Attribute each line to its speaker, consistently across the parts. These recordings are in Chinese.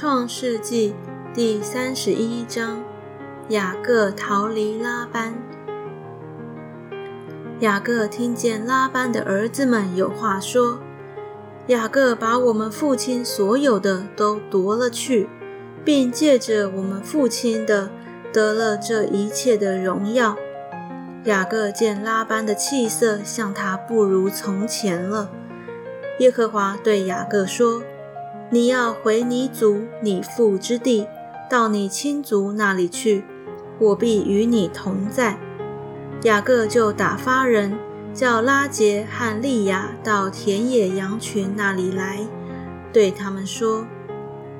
Speaker 1: 创世纪第三十一章：雅各逃离拉班。雅各听见拉班的儿子们有话说：“雅各把我们父亲所有的都夺了去，并借着我们父亲的得了这一切的荣耀。”雅各见拉班的气色像他不如从前了。耶和华对雅各说。你要回你祖你父之地，到你亲族那里去，我必与你同在。雅各就打发人叫拉杰和利亚到田野羊群那里来，对他们说：“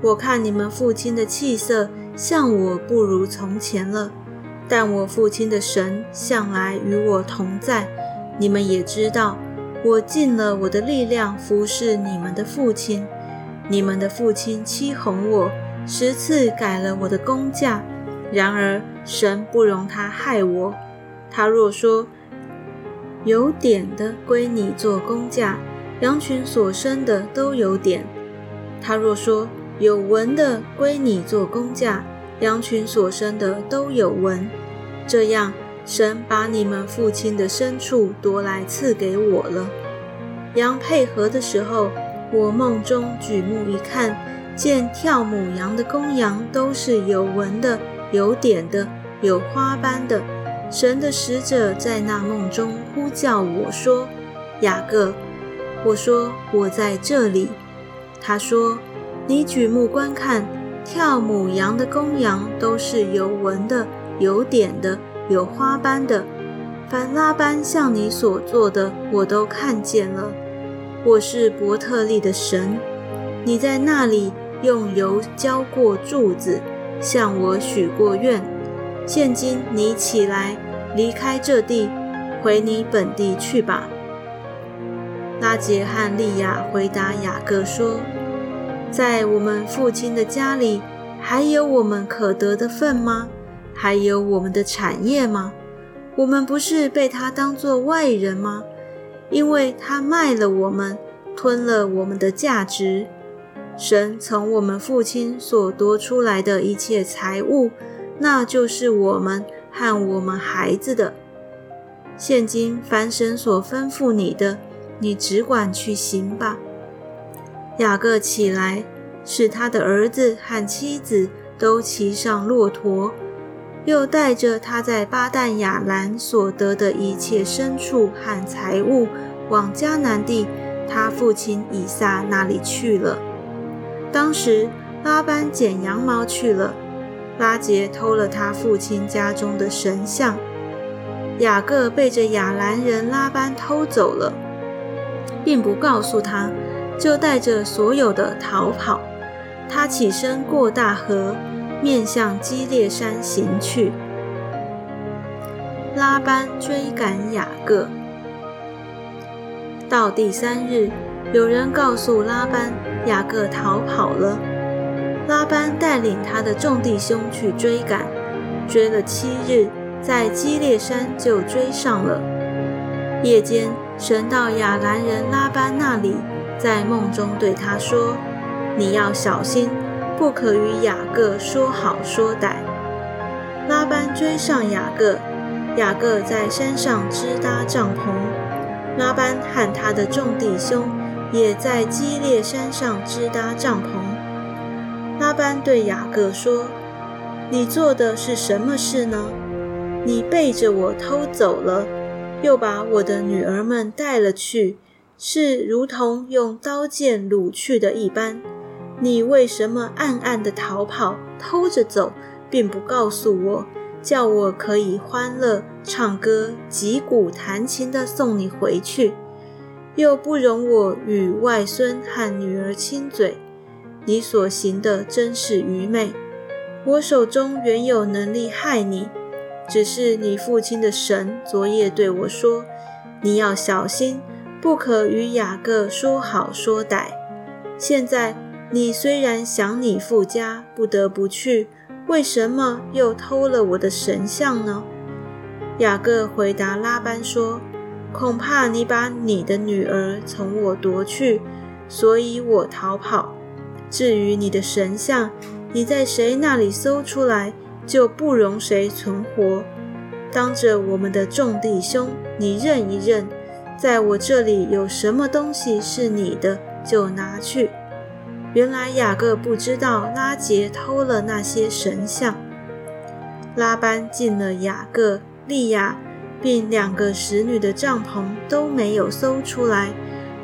Speaker 1: 我看你们父亲的气色像我不如从前了，但我父亲的神向来与我同在。你们也知道，我尽了我的力量服侍你们的父亲。”你们的父亲欺哄我，十次改了我的工价，然而神不容他害我。他若说有点的归你做工价，羊群所生的都有点；他若说有纹的归你做工价，羊群所生的都有纹。这样，神把你们父亲的牲畜夺来赐给我了。羊配合的时候。我梦中举目一看，见跳母羊的公羊都是有纹的、有点的、有花斑的。神的使者在那梦中呼叫我说：“雅各。”我说：“我在这里。”他说：“你举目观看，跳母羊的公羊都是有纹的、有点的、有花斑的。凡拉班向你所做的，我都看见了。”我是伯特利的神，你在那里用油浇过柱子，向我许过愿。现今你起来，离开这地，回你本地去吧。拉杰和利亚回答雅各说：“在我们父亲的家里，还有我们可得的份吗？还有我们的产业吗？我们不是被他当作外人吗？”因为他卖了我们，吞了我们的价值。神从我们父亲所夺出来的一切财物，那就是我们和我们孩子的。现今凡神所吩咐你的，你只管去行吧。雅各起来，使他的儿子和妻子都骑上骆驼。又带着他在巴旦亚兰所得的一切牲畜和财物，往迦南地他父亲以撒那里去了。当时拉班剪羊毛去了，拉杰偷了他父亲家中的神像，雅各被这亚兰人拉班偷走了，并不告诉他，就带着所有的逃跑。他起身过大河。面向基列山行去。拉班追赶雅各。到第三日，有人告诉拉班，雅各逃跑了。拉班带领他的众弟兄去追赶，追了七日，在基列山就追上了。夜间，神到亚兰人拉班那里，在梦中对他说：“你要小心。”不可与雅各说好说歹。拉班追上雅各，雅各在山上支搭帐篷。拉班和他的众弟兄也在基列山上支搭帐篷。拉班对雅各说：“你做的是什么事呢？你背着我偷走了，又把我的女儿们带了去，是如同用刀剑掳去的一般。”你为什么暗暗的逃跑、偷着走，并不告诉我，叫我可以欢乐、唱歌、击鼓、弹琴的送你回去，又不容我与外孙和女儿亲嘴？你所行的真是愚昧。我手中原有能力害你，只是你父亲的神昨夜对我说：你要小心，不可与雅各说好说歹。现在。你虽然想你父家，不得不去，为什么又偷了我的神像呢？雅各回答拉班说：“恐怕你把你的女儿从我夺去，所以我逃跑。至于你的神像，你在谁那里搜出来，就不容谁存活。当着我们的众弟兄，你认一认，在我这里有什么东西是你的，就拿去。原来雅各不知道拉杰偷了那些神像。拉班进了雅各、利亚，并两个使女的帐篷，都没有搜出来，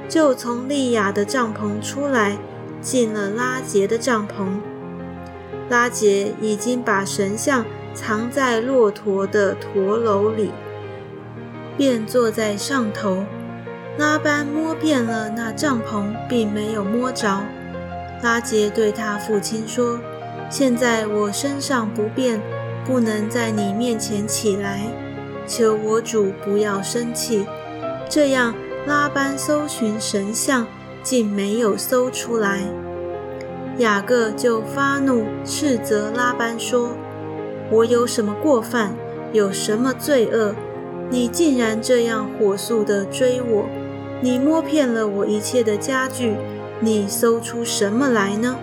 Speaker 1: 就从利亚的帐篷出来，进了拉杰的帐篷。拉杰已经把神像。藏在骆驼的驼楼里，便坐在上头。拉班摸遍了那帐篷，并没有摸着。拉杰对他父亲说：“现在我身上不便，不能在你面前起来，求我主不要生气。”这样，拉班搜寻神像，竟没有搜出来。雅各就发怒，斥责拉班说。我有什么过犯，有什么罪恶？你竟然这样火速地追我！你摸骗了我一切的家具，你搜出什么来呢？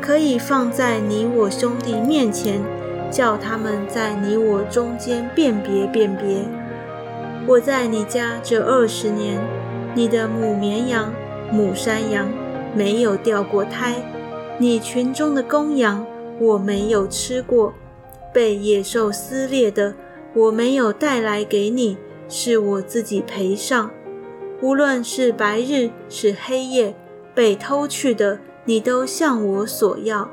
Speaker 1: 可以放在你我兄弟面前，叫他们在你我中间辨别辨别。我在你家这二十年，你的母绵羊、母山羊没有掉过胎，你群中的公羊我没有吃过。被野兽撕裂的，我没有带来给你，是我自己赔上。无论是白日是黑夜，被偷去的，你都向我索要。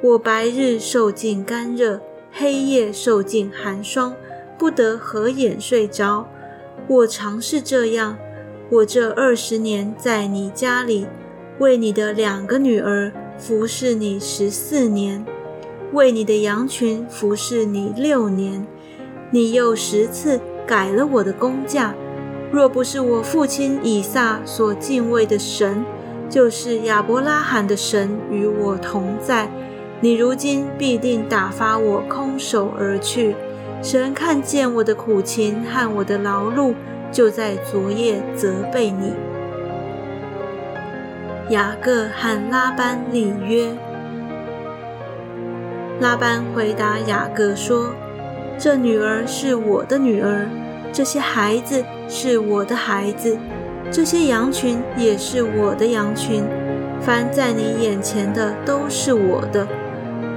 Speaker 1: 我白日受尽干热，黑夜受尽寒霜，不得合眼睡着。我常是这样。我这二十年在你家里，为你的两个女儿服侍你十四年。为你的羊群服侍你六年，你又十次改了我的工价。若不是我父亲以撒所敬畏的神，就是亚伯拉罕的神与我同在，你如今必定打发我空手而去。神看见我的苦情和我的劳碌，就在昨夜责备你。雅各和拉班立约。拉班回答雅各说：“这女儿是我的女儿，这些孩子是我的孩子，这些羊群也是我的羊群。凡在你眼前的都是我的。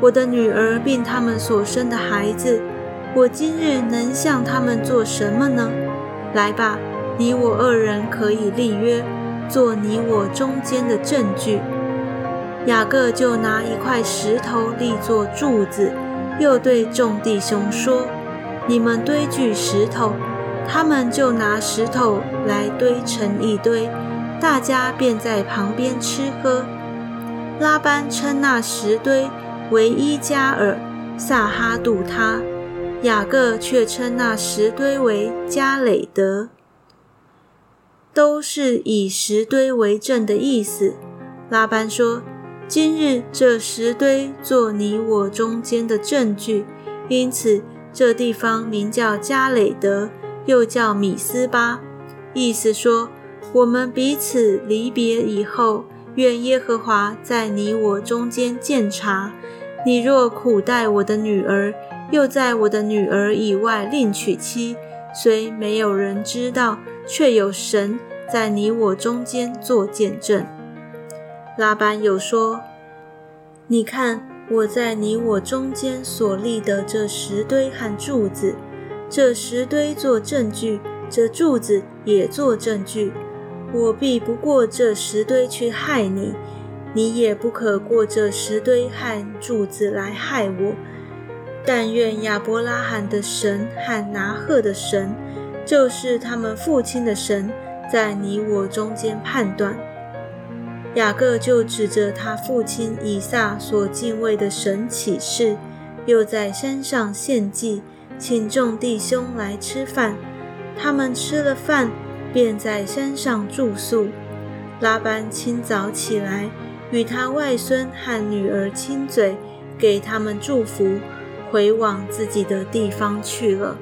Speaker 1: 我的女儿并他们所生的孩子，我今日能向他们做什么呢？来吧，你我二人可以立约，做你我中间的证据。”雅各就拿一块石头立作柱子，又对众弟兄说：“你们堆聚石头。”他们就拿石头来堆成一堆，大家便在旁边吃喝。拉班称那石堆为伊加尔撒哈杜他，雅各却称那石堆为加累德，都是以石堆为证的意思。拉班说。今日这石堆做你我中间的证据，因此这地方名叫加累德，又叫米斯巴，意思说我们彼此离别以后，愿耶和华在你我中间鉴察。你若苦待我的女儿，又在我的女儿以外另娶妻，虽没有人知道，却有神在你我中间做见证。拉班又说：“你看我在你我中间所立的这石堆和柱子，这石堆做证据，这柱子也做证据。我必不过这石堆去害你，你也不可过这石堆和柱子来害我。但愿亚伯拉罕的神和拿鹤的神，就是他们父亲的神，在你我中间判断。”雅各就指着他父亲以撒所敬畏的神起誓，又在山上献祭，请众弟兄来吃饭。他们吃了饭，便在山上住宿。拉班清早起来，与他外孙和女儿亲嘴，给他们祝福，回往自己的地方去了。